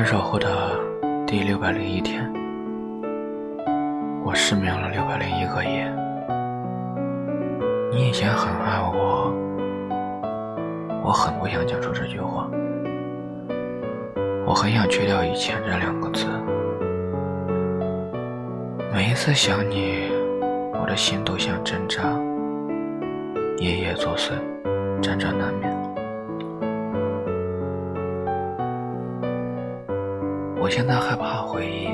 分手后的第六百零一天，我失眠了六百零一个夜。你以前很爱我，我很不想讲出这句话。我很想去掉“以前”这两个字。每一次想你，我的心都像针扎，夜夜作祟，辗转难眠。我现在害怕回忆，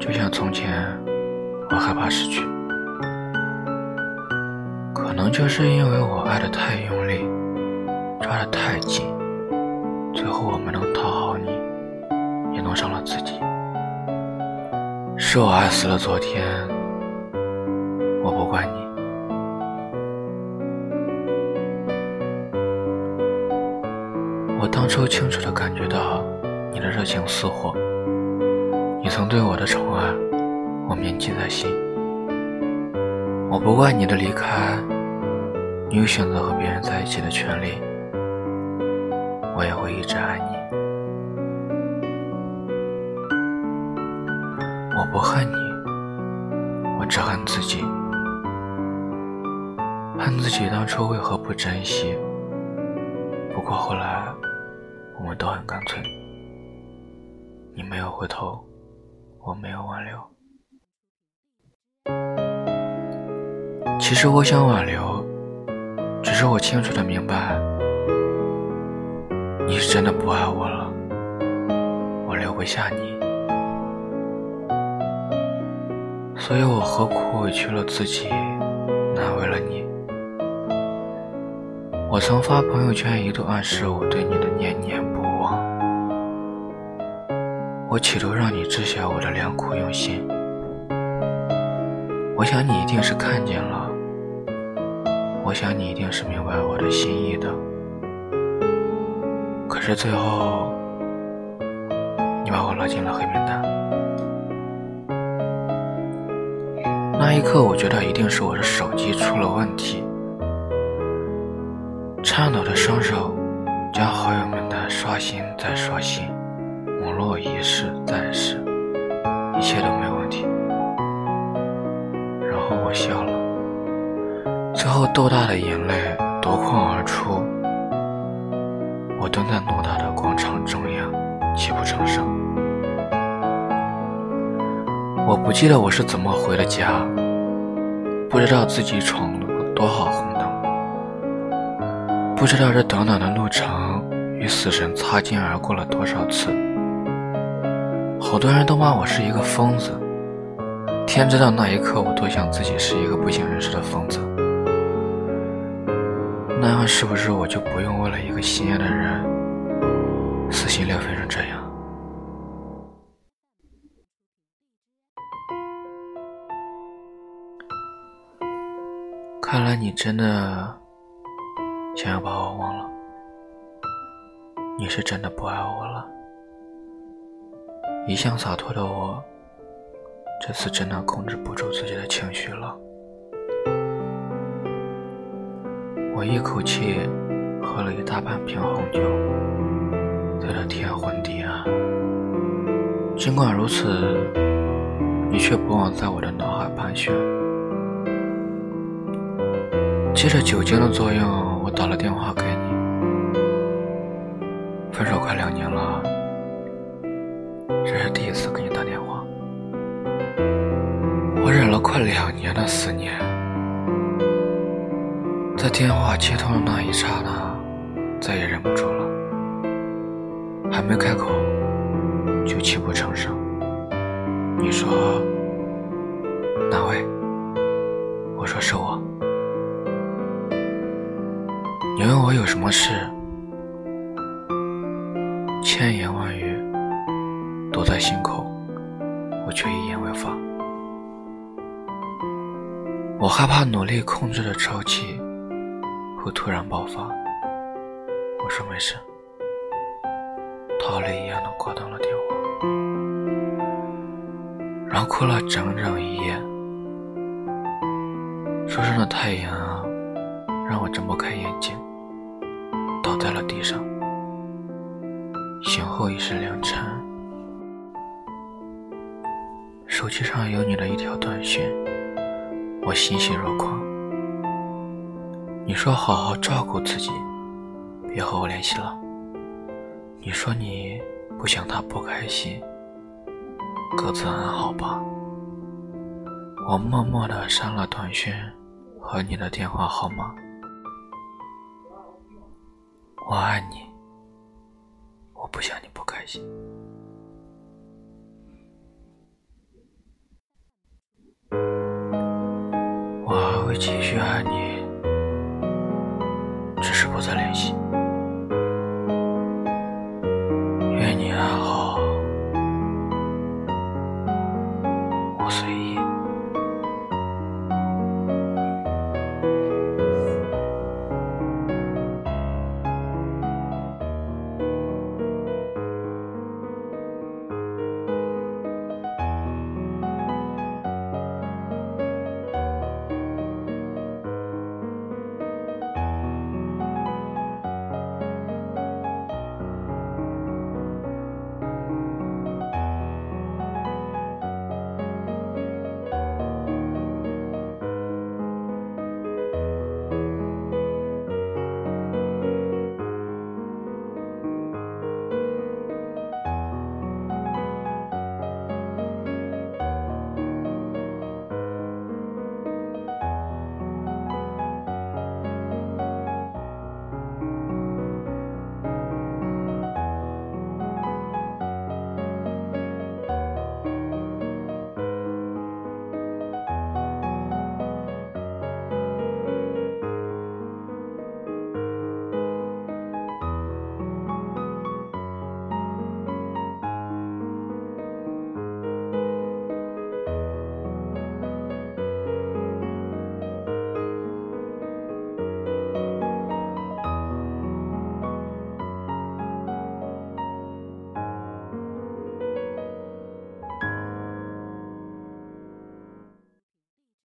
就像从前，我害怕失去。可能就是因为我爱的太用力，抓得太紧，最后我没能讨好你，也弄伤了自己。是我爱死了昨天，我不怪你。我当初清楚的感觉到。你的热情似火，你曾对我的宠爱，我铭记在心。我不怪你的离开，你有选择和别人在一起的权利，我也会一直爱你。我不恨你，我只恨自己，恨自己当初为何不珍惜。不过后来，我们都很干脆。你没有回头，我没有挽留。其实我想挽留，只是我清楚的明白，你是真的不爱我了，我留不下你，所以我何苦委屈了自己，难为了你。我曾发朋友圈，一度暗示我对你的念念不。我企图让你知晓我的良苦用心，我想你一定是看见了，我想你一定是明白我的心意的。可是最后，你把我拉进了黑名单。那一刻，我觉得一定是我的手机出了问题，颤抖的双手将好友名单刷新再刷新。网络一试再试，一切都没问题。然后我笑了，最后豆大的眼泪夺眶而出。我蹲在偌大的广场中央，泣不成声。我不记得我是怎么回的家，不知道自己闯了多少红灯，不知道这短短的路程与死神擦肩而过了多少次。好多人都骂我是一个疯子，天知道那一刻我多想自己是一个不省人事的疯子。那样是不是我就不用为了一个心爱的人撕心裂肺成这样？看来你真的想要把我忘了，你是真的不爱我了。一向洒脱的我，这次真的控制不住自己的情绪了。我一口气喝了一大半瓶红酒，醉得天昏地暗。尽管如此，你却不忘在我的脑海盘旋。借着酒精的作用，我打了电话给你。分手快两年了。这是第一次给你打电话，我忍了快两年的思念，在电话接通的那一刹那，再也忍不住了，还没开口就泣不成声。你说哪位？我说是我。你问我有什么事？千言万却一言未发。我害怕努力控制的抽泣会突然爆发。我说没事，逃离一样的挂断了电话，然后哭了整整一夜。初升的太阳让我睁不开眼睛，倒在了地上。醒后已是凌晨，手机上有你的一条短信，我欣喜若狂。你说好好照顾自己，别和我联系了。你说你不想他不开心，各自安好吧。我默默的删了短信和你的电话号码。我爱你，我不想你不开心。继续爱你，只是不再联系。